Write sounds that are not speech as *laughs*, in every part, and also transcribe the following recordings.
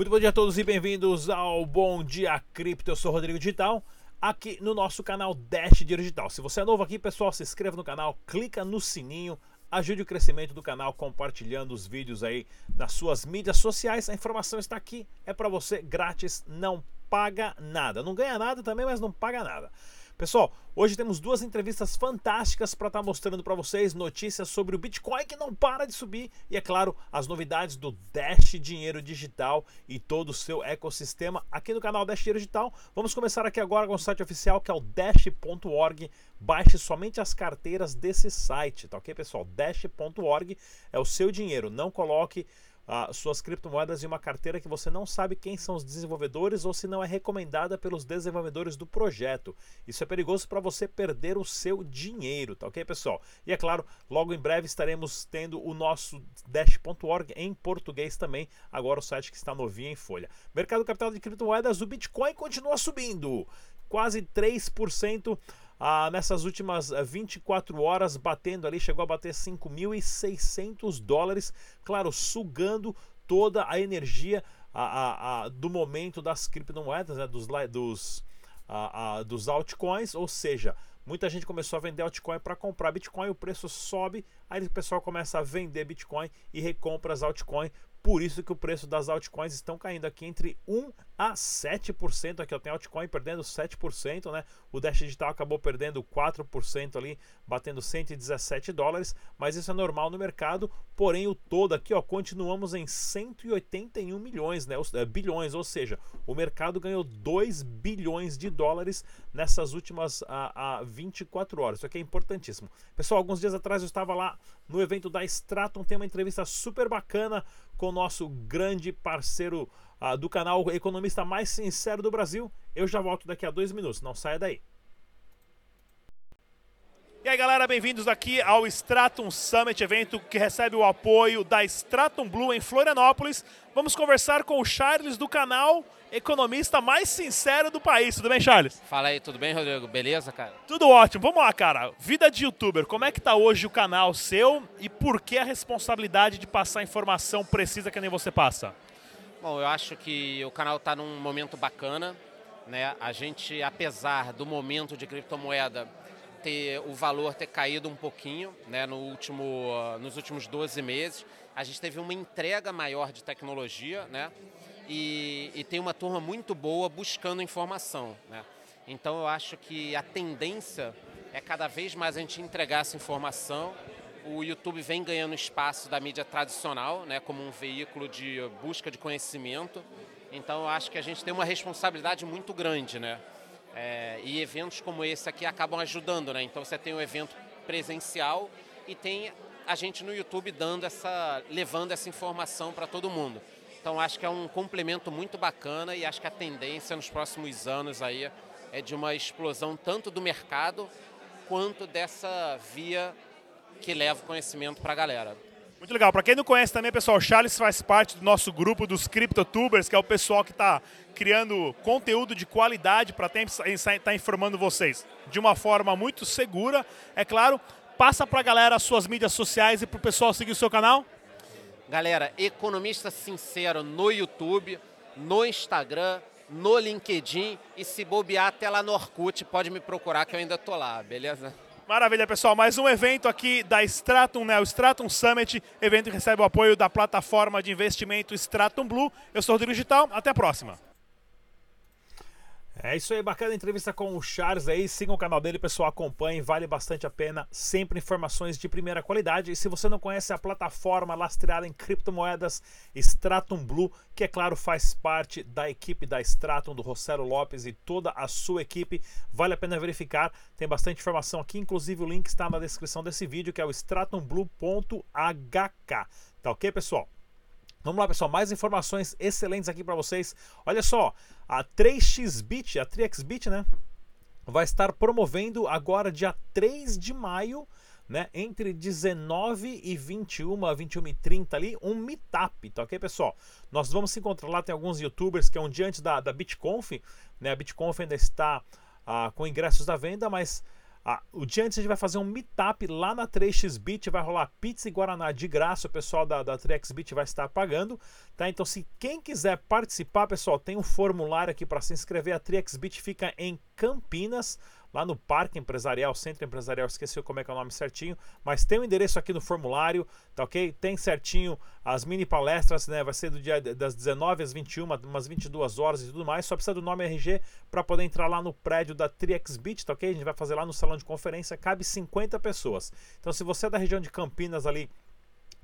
Muito bom dia a todos e bem-vindos ao Bom Dia Cripto. Eu sou Rodrigo Digital, aqui no nosso canal Dash Digital. Se você é novo aqui, pessoal, se inscreva no canal, clica no sininho, ajude o crescimento do canal compartilhando os vídeos aí nas suas mídias sociais. A informação está aqui, é para você grátis, não paga nada. Não ganha nada também, mas não paga nada. Pessoal, hoje temos duas entrevistas fantásticas para estar tá mostrando para vocês notícias sobre o Bitcoin que não para de subir e, é claro, as novidades do Dash Dinheiro Digital e todo o seu ecossistema aqui no canal Dash Dinheiro Digital. Vamos começar aqui agora com o site oficial que é o dash.org. Baixe somente as carteiras desse site, tá ok, pessoal? Dash.org é o seu dinheiro, não coloque suas criptomoedas em uma carteira que você não sabe quem são os desenvolvedores ou se não é recomendada pelos desenvolvedores do projeto. Isso é perigoso para você perder o seu dinheiro, tá ok, pessoal? E é claro, logo em breve estaremos tendo o nosso Dash.org em português também, agora o site que está novinho em folha. Mercado capital de criptomoedas, o Bitcoin continua subindo, quase 3% ah, nessas últimas 24 eh, horas, batendo ali, chegou a bater 5.600 dólares, claro, sugando toda a energia a, a, a, do momento das criptomoedas, né, dos, dos, dos altcoins, ou seja, muita gente começou a vender altcoin para comprar Bitcoin, o preço sobe, aí o pessoal começa a vender Bitcoin e recompra as altcoins por isso que o preço das altcoins estão caindo aqui entre 1 a 7%. Aqui eu tenho altcoin perdendo 7%, né? O Dash Digital acabou perdendo 4% ali, batendo 117 dólares, mas isso é normal no mercado. Porém, o todo aqui, ó, continuamos em 181 milhões, né? É, bilhões, ou seja, o mercado ganhou 2 bilhões de dólares nessas últimas a, a 24 horas. Isso aqui é importantíssimo. Pessoal, alguns dias atrás eu estava lá no evento da Stratum, tem uma entrevista super bacana com o nosso grande parceiro uh, do canal Economista Mais Sincero do Brasil. Eu já volto daqui a dois minutos, não saia daí. E aí galera, bem-vindos aqui ao Stratum Summit, evento que recebe o apoio da Stratum Blue em Florianópolis. Vamos conversar com o Charles do canal Economista mais sincero do país. Tudo bem, Charles? Fala aí, tudo bem, Rodrigo? Beleza, cara? Tudo ótimo. Vamos lá, cara. Vida de youtuber, como é que tá hoje o canal seu e por que a responsabilidade de passar informação precisa que nem você passa? Bom, eu acho que o canal está num momento bacana, né? A gente, apesar do momento de criptomoeda ter o valor ter caído um pouquinho né, no último, nos últimos 12 meses. A gente teve uma entrega maior de tecnologia né, e, e tem uma turma muito boa buscando informação. Né. Então eu acho que a tendência é cada vez mais a gente entregar essa informação. O YouTube vem ganhando espaço da mídia tradicional, né, como um veículo de busca de conhecimento. Então eu acho que a gente tem uma responsabilidade muito grande, né? É, e eventos como esse aqui acabam ajudando, né? Então você tem um evento presencial e tem a gente no YouTube dando essa, levando essa informação para todo mundo. Então acho que é um complemento muito bacana e acho que a tendência nos próximos anos aí é de uma explosão tanto do mercado quanto dessa via que leva o conhecimento para a galera. Muito legal. Para quem não conhece também, pessoal, Charles faz parte do nosso grupo dos CryptoTubers, que é o pessoal que está criando conteúdo de qualidade para estar tá informando vocês de uma forma muito segura. É claro, passa para a galera as suas mídias sociais e para o pessoal seguir o seu canal. Galera, Economista Sincero no YouTube, no Instagram, no LinkedIn e se bobear até lá no Orkut, pode me procurar que eu ainda tô lá, beleza? Maravilha, pessoal. Mais um evento aqui da Stratum, né? O Stratum Summit, evento que recebe o apoio da plataforma de investimento Stratum Blue. Eu sou Rodrigo Digital. Até a próxima. É isso aí, bacana entrevista com o Charles aí. Sigam o canal dele, pessoal, acompanhem, vale bastante a pena. Sempre informações de primeira qualidade. E se você não conhece a plataforma lastreada em criptomoedas Stratum Blue, que é claro faz parte da equipe da Stratum, do Rossello Lopes e toda a sua equipe, vale a pena verificar. Tem bastante informação aqui, inclusive o link está na descrição desse vídeo, que é o stratumblue.hk. Tá ok, pessoal? Vamos lá, pessoal, mais informações excelentes aqui para vocês. Olha só, a 3xBit, a 3xBit, né, vai estar promovendo agora dia 3 de maio, né, entre 19 e 21, 21 e 30 ali, um meetup, tá ok, pessoal? Nós vamos se encontrar lá, tem alguns youtubers que é um dia antes da, da BitConf, né, a BitConf ainda está ah, com ingressos à venda, mas Ah, o dia antes a gente vai fazer um meetup lá na 3xBit, vai rolar pizza e guaraná de graça, o pessoal da, da 3xBit vai estar pagando, tá? Então se quem quiser participar, pessoal, tem um formulário aqui para se inscrever, a 3xBit fica em Campinas, lá no Parque Empresarial, Centro Empresarial, esqueci como é que é o nome certinho, mas tem o endereço aqui no formulário, tá ok? Tem certinho as mini palestras, né? Vai ser do dia das 19 às 21, umas 22 horas e tudo mais. Só precisa do nome RG para poder entrar lá no prédio da TriXBit, tá ok? A gente vai fazer lá no salão de conferência, cabe 50 pessoas. Então, se você é da região de Campinas ali,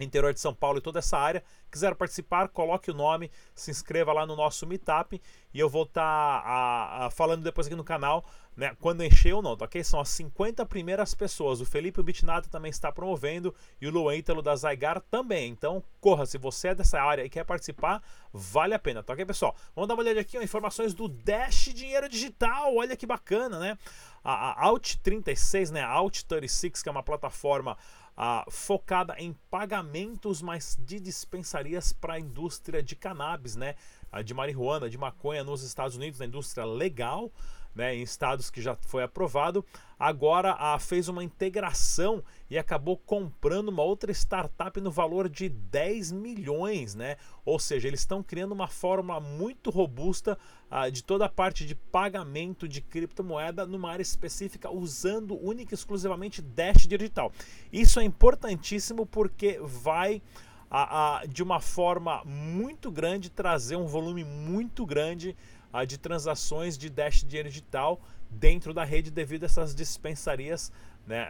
interior de São Paulo e toda essa área. Quiser participar, coloque o nome, se inscreva lá no nosso Meetup e eu vou estar tá, falando depois aqui no canal, né, quando encher ou não, tá ok? São as 50 primeiras pessoas. O Felipe Bitnato também está promovendo e o Luan Ítalo da Zygar também. Então, corra, se você é dessa área e quer participar, vale a pena, tá ok, pessoal? Vamos dar uma olhada aqui, ó, informações do Dash Dinheiro Digital. Olha que bacana, né? A, a Alt 36, né? A Alt 36, que é uma plataforma ah, focada em pagamentos, mas de dispensarias para a indústria de cannabis, né? Ah, de marihuana, de maconha nos Estados Unidos, na indústria legal né, em estados que já foi aprovado, agora a, fez uma integração e acabou comprando uma outra startup no valor de 10 milhões, né? Ou seja, eles estão criando uma fórmula muito robusta a, de toda a parte de pagamento de criptomoeda numa área específica, usando única e exclusivamente Dash Digital. Isso é importantíssimo porque vai a, a, de uma forma muito grande trazer um volume muito grande a de transações de Dash Dinheiro Digital dentro da rede devido a essas dispensarias né,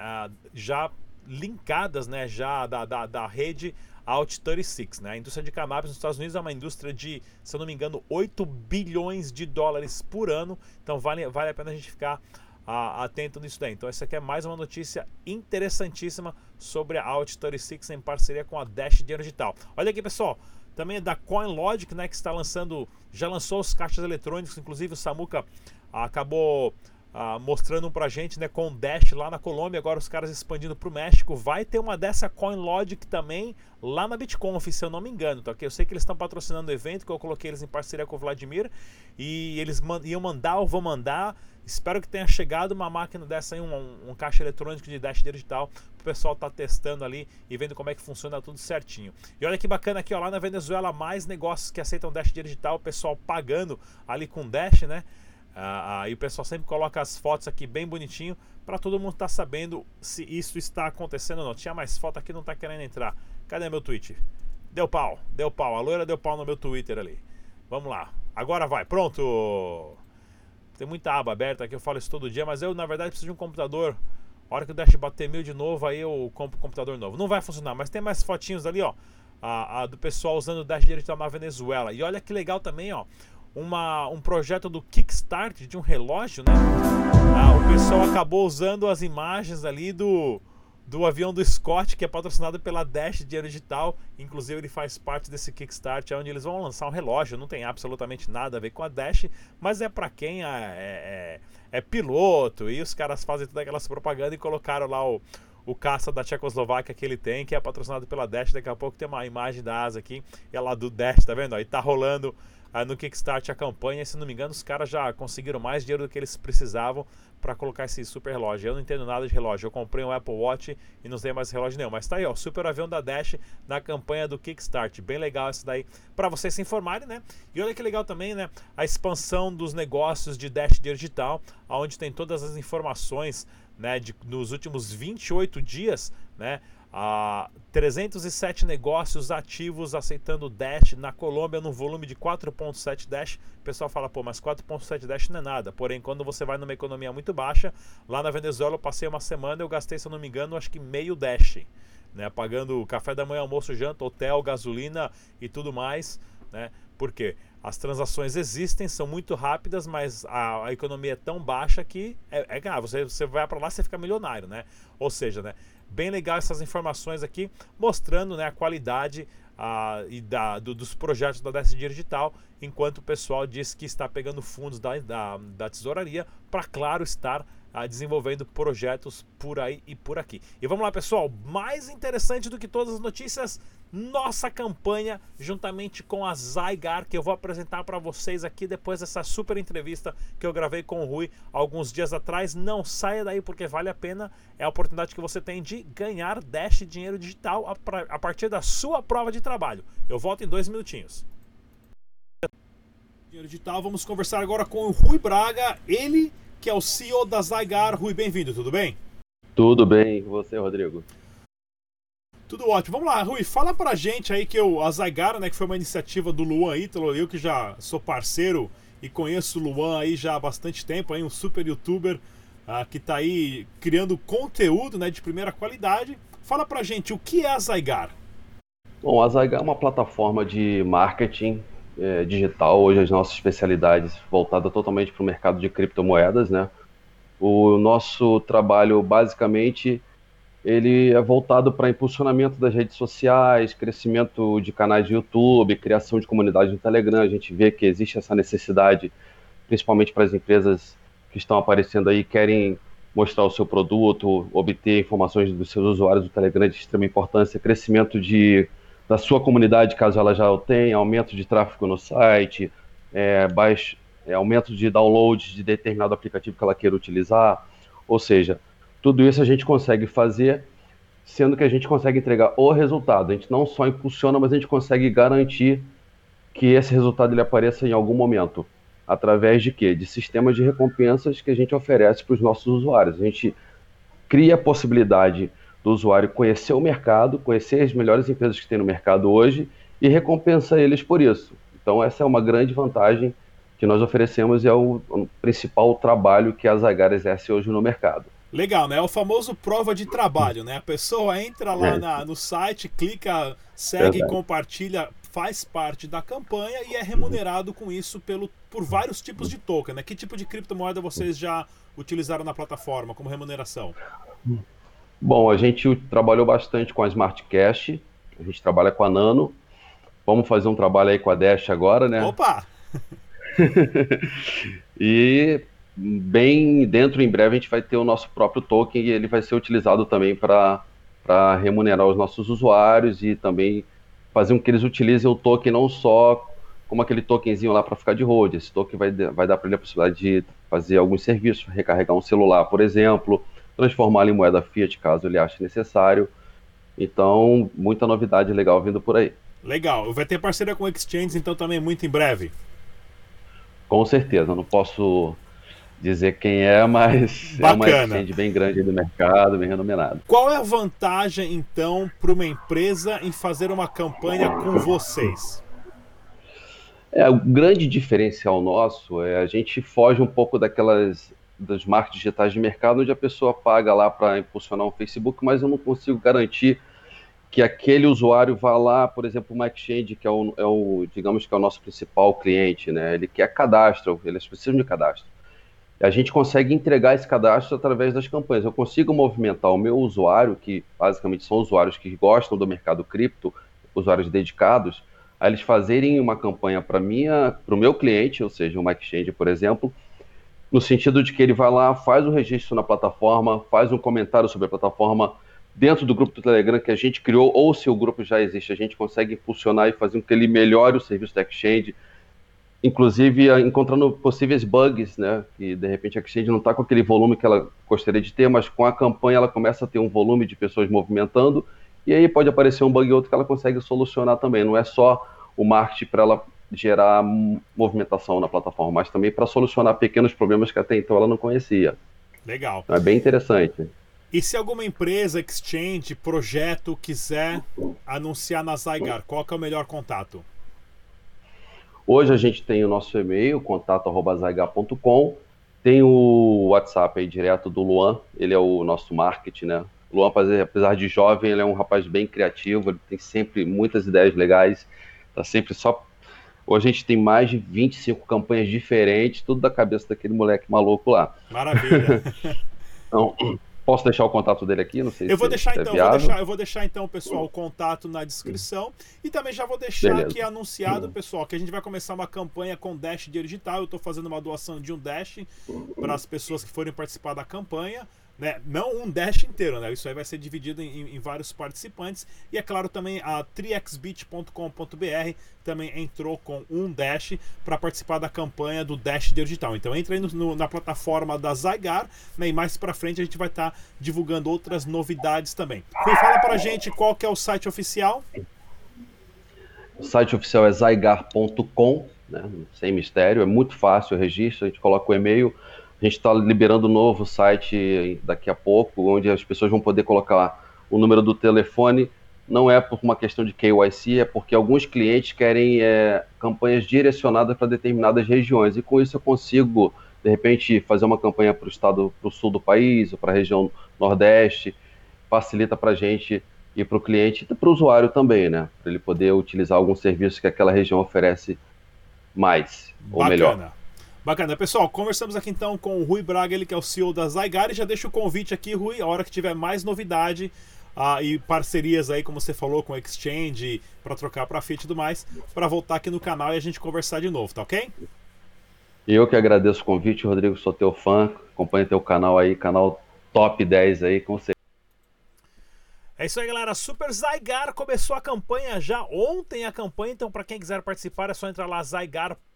já linkadas né, já da, da, da rede Alt 36. Né? A indústria de cannabis nos Estados Unidos é uma indústria de, se eu não me engano, 8 bilhões de dólares por ano. Então vale, vale a pena a gente ficar atento nisso daí. Então essa aqui é mais uma notícia interessantíssima sobre a Alt 36 em parceria com a Dash Dinheiro Digital. Olha aqui pessoal, também é da CoinLogic, né, que está lançando, já lançou os caixas eletrônicos, inclusive o Samuca acabou ah, mostrando pra gente, né, com Dash lá na Colômbia, agora os caras expandindo pro México. Vai ter uma dessa CoinLogic também lá na BitConf, se eu não me engano, tá? Que eu sei que eles estão patrocinando o evento, que eu coloquei eles em parceria com o Vladimir e eles man iam mandar ou vão mandar. Espero que tenha chegado uma máquina dessa aí, um, um caixa eletrônico de Dash digital, o pessoal tá testando ali e vendo como é que funciona tudo certinho. E olha que bacana aqui, ó, lá na Venezuela, mais negócios que aceitam Dash digital, o pessoal pagando ali com Dash, né? Ah, aí o pessoal sempre coloca as fotos aqui bem bonitinho para todo mundo estar tá sabendo se isso está acontecendo ou não. Tinha mais foto aqui, não está querendo entrar. Cadê meu tweet? Deu pau, deu pau. A loira deu pau no meu Twitter ali. Vamos lá. Agora vai, pronto. Tem muita aba aberta aqui, eu falo isso todo dia, mas eu na verdade preciso de um computador. A hora que o Dash bater mil de novo, aí eu compro um computador novo. Não vai funcionar, mas tem mais fotinhos ali, ó. A, a do pessoal usando o Dash digital na Venezuela. E olha que legal também, ó uma, um projeto do Kickstart de um relógio, né? Ah, o pessoal acabou usando as imagens ali do, do avião do Scott, que é patrocinado pela Dash Dinheiro Digital. Inclusive, ele faz parte desse Kickstart, onde eles vão lançar um relógio. Não tem absolutamente nada a ver com a Dash, mas é para quem é, é, é, piloto. E os caras fazem todas aquelas propagandas e colocaram lá o, o caça da Tchecoslováquia que ele tem, que é patrocinado pela Dash. Daqui a pouco tem uma imagem da asa aqui, é lá do Dash, tá vendo? Aí tá rolando ah, no Kickstart a campanha. Se não me engano, os caras já conseguiram mais dinheiro do que eles precisavam para colocar esse super relógio. Eu não entendo nada de relógio. Eu comprei um Apple Watch e não usei mais relógio nenhum. Mas tá aí, ó, super avião da Dash na campanha do Kickstart. Bem legal isso daí para vocês se informarem, né? E olha que legal também, né? A expansão dos negócios de Dash Digital, onde tem todas as informações, né, de, nos últimos 28 dias, né? a 307 negócios ativos aceitando Dash na Colômbia no volume de 4.7 Dash. O pessoal fala, pô, mas 4.7 Dash não é nada. Porém, quando você vai numa economia muito baixa, lá na Venezuela eu passei uma semana, eu gastei, se eu não me engano, acho que meio Dash, né, pagando café da manhã, almoço, janta, hotel, gasolina e tudo mais, né? Por quê? As transações existem, são muito rápidas, mas a, a economia é tão baixa que é, é você, você vai para lá e fica milionário, né? Ou seja, né? Bem legal essas informações aqui, mostrando né, a qualidade e da, do, dos projetos da DSD Digital, enquanto o pessoal diz que está pegando fundos da, da, da tesouraria para, claro, estar a, desenvolvendo projetos por aí e por aqui. E vamos lá, pessoal, mais interessante do que todas as notícias, nossa campanha juntamente com a Zygar, que eu vou apresentar para vocês aqui depois dessa super entrevista que eu gravei com o Rui alguns dias atrás. Não saia daí porque vale a pena. É a oportunidade que você tem de ganhar Dash dinheiro digital a partir da sua prova de trabalho. Eu volto em dois minutinhos. Dinheiro digital, vamos conversar agora com o Rui Braga, ele que é o CEO da Zygar. Rui, bem-vindo, tudo bem? Tudo bem, e você, Rodrigo? Tudo ótimo. Vamos lá, Rui, fala pra gente aí que eu, a Zaigara, né, que foi uma iniciativa do Luan Ítalo, eu que já sou parceiro e conheço o Luan aí já há bastante tempo, aí um super youtuber uh, que tá aí criando conteúdo, né, de primeira qualidade. Fala pra gente, o que é a? Bom, a é uma plataforma de marketing é, digital, hoje as nossas especialidades voltada totalmente para o mercado de criptomoedas, né? O nosso trabalho basicamente ele é voltado para impulsionamento das redes sociais, crescimento de canais de YouTube, criação de comunidade no Telegram. A gente vê que existe essa necessidade, principalmente para as empresas que estão aparecendo aí, querem mostrar o seu produto, obter informações dos seus usuários do Telegram de extrema importância, crescimento de, da sua comunidade, caso ela já o tenha, aumento de tráfego no site, é, baixo, é, aumento de downloads de determinado aplicativo que ela queira utilizar. Ou seja, tudo isso a gente consegue fazer, sendo que a gente consegue entregar o resultado. A gente não só impulsiona, mas a gente consegue garantir que esse resultado ele apareça em algum momento. Através de quê? De sistemas de recompensas que a gente oferece para os nossos usuários. A gente cria a possibilidade do usuário conhecer o mercado, conhecer as melhores empresas que tem no mercado hoje e recompensa eles por isso. Então, essa é uma grande vantagem que nós oferecemos e é o, principal trabalho que a Zagar exerce hoje no mercado. Legal, né? É o famoso prova de trabalho, né? A pessoa entra lá é. na, no site, clica, segue, Verdade. compartilha, faz parte da campanha e é remunerado com isso pelo, por vários tipos de token, né? Que tipo de criptomoeda vocês já utilizaram na plataforma como remuneração? Bom, a gente trabalhou bastante com a Smart Cash, a gente trabalha com a Nano. Vamos fazer um trabalho aí com a Dash agora, né? Opa! *laughs* e bem dentro, em breve, a gente vai ter o nosso próprio token e ele vai ser utilizado também para remunerar os nossos usuários e também fazer com que eles utilizem o token não só como aquele tokenzinho lá para ficar de hold. Esse token vai, vai dar para ele a possibilidade de fazer alguns serviços, recarregar um celular, por exemplo, transformá-lo em moeda fiat, caso ele ache necessário. Então, muita novidade legal vindo por aí. Legal. Vai ter parceria com exchanges, então, também muito em breve. Com certeza. Não posso dizer quem é, mas Bacana. é uma exchange bem grande do mercado, bem renomenado. Qual é a vantagem, então, para uma empresa em fazer uma campanha com vocês? É, o grande diferencial nosso é a gente foge um pouco daquelas dos marcos digitais de mercado onde a pessoa paga lá para impulsionar um Facebook, mas eu não consigo garantir que aquele usuário vá lá, por exemplo, uma exchange, que é o, é o, digamos que é o nosso principal cliente, né? Ele quer cadastro, eles precisam de cadastro a gente consegue entregar esse cadastro através das campanhas. Eu consigo movimentar o meu usuário, que basicamente são usuários que gostam do mercado cripto, usuários dedicados, a eles fazerem uma campanha para o meu cliente, ou seja, uma exchange, por exemplo, no sentido de que ele vai lá, faz o registro na plataforma, faz um comentário sobre a plataforma dentro do grupo do Telegram que a gente criou, ou se o grupo já existe, a gente consegue impulsionar e fazer com que ele melhore o serviço da exchange, inclusive eh, encontrando possíveis bugs, né? Que de repente a Exchange não está com aquele volume que ela gostaria de ter, mas com a campanha ela começa a ter um volume de pessoas movimentando, e aí pode aparecer um bug ou outro que ela consegue solucionar também. Não é só o marketing para ela gerar movimentação na plataforma, mas também para solucionar pequenos problemas que até então ela não conhecia. Legal. Então é bem interessante. E se alguma empresa, exchange, projeto quiser anunciar na Zygar, qual é o melhor contato? Hoje a gente tem o nosso e-mail, contato.zh.com, tem o WhatsApp aí direto do Luan, ele é o nosso marketing, né? O Luan, apesar de jovem, ele é um rapaz bem criativo, ele tem sempre muitas ideias legais, tá sempre só. Hoje a gente tem mais de 25 campanhas diferentes, tudo da cabeça daquele moleque maluco lá. Maravilha. *laughs* então, Posso deixar o contato dele aqui? Não sei eu vou deixar é então, vou deixar, eu vou deixar então, pessoal, o contato na descrição e também já vou deixar Beleza. aqui anunciado, pessoal, que a gente vai começar uma campanha com Dash Digital. Eu estou fazendo uma doação de um Dash para as pessoas que forem participar da campanha. Né? Não um dash inteiro, né? Isso aí vai ser dividido em, em vários participantes. E é claro também a triexbit.com.br também entrou com um dash para participar da campanha do Dash Digital. Então entra aí no, no, na plataforma da Zygar, né? E mais para frente a gente vai estar tá divulgando outras novidades também. Rui, fala pra gente qual que é o site oficial. O site oficial é zygar.com, né? sem mistério, é muito fácil o registro, a gente coloca o e-mail a gente está liberando um novo site daqui a pouco, onde as pessoas vão poder colocar o número do telefone. Não é por uma questão de KYC, é porque alguns clientes querem é, campanhas direcionadas para determinadas regiões. E com isso eu consigo, de repente, fazer uma campanha para o estado, para o sul do país, ou para a região nordeste. Facilita para a gente e para o cliente e para o usuário também, né? Para ele poder utilizar algum serviço que aquela região oferece mais, Bacana. ou melhor. Bacana. Pessoal, conversamos aqui então com o Rui Braga, ele que é o CEO da Zygar, e já deixa o convite aqui, Rui, a hora que tiver mais novidade uh, e parcerias aí, como você falou, com o Exchange, para trocar para Fit e tudo mais, para voltar aqui no canal e a gente conversar de novo, tá ok? Eu que agradeço o convite, Rodrigo, sou teu fã, acompanha teu canal aí, canal top 10 aí, com certeza. É isso aí, galera. Super Zygar começou a campanha já ontem a campanha, então para quem quiser participar é só entrar lá zygar.com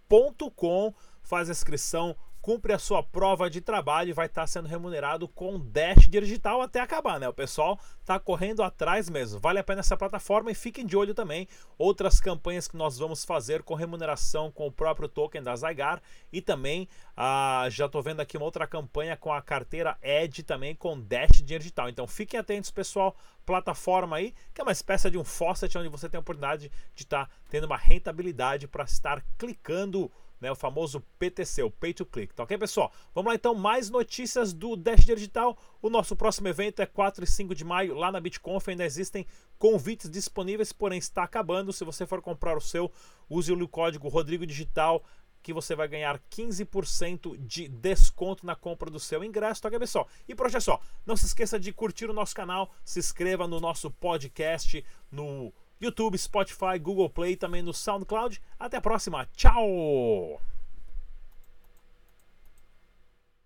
faz a inscrição, cumpre a sua prova de trabalho e vai estar sendo remunerado com Dash digital até acabar, né? O pessoal tá correndo atrás mesmo. Vale a pena essa plataforma e fiquem de olho também outras campanhas que nós vamos fazer com remuneração com o próprio token da Zygar e também ah, já estou vendo aqui uma outra campanha com a carteira Edge também com Dash digital. Então fiquem atentos, pessoal. Plataforma aí, que é uma espécie de um faucet onde você tem a oportunidade de estar tá tendo uma rentabilidade para estar clicando né, o famoso PTC, o Pay to Click. Tá ok, pessoal? Vamos lá então, mais notícias do Dash Digital. O nosso próximo evento é 4 e 5 de maio, lá na BitConf. Ainda existem convites disponíveis, porém está acabando. Se você for comprar o seu, use o código Rodrigo Digital que você vai ganhar 15% de desconto na compra do seu ingresso, tá, pessoal? E por hoje é só. Não se esqueça de curtir o nosso canal, se inscreva no nosso podcast, no YouTube, Spotify, Google Play, também no SoundCloud. Até a próxima. Tchau!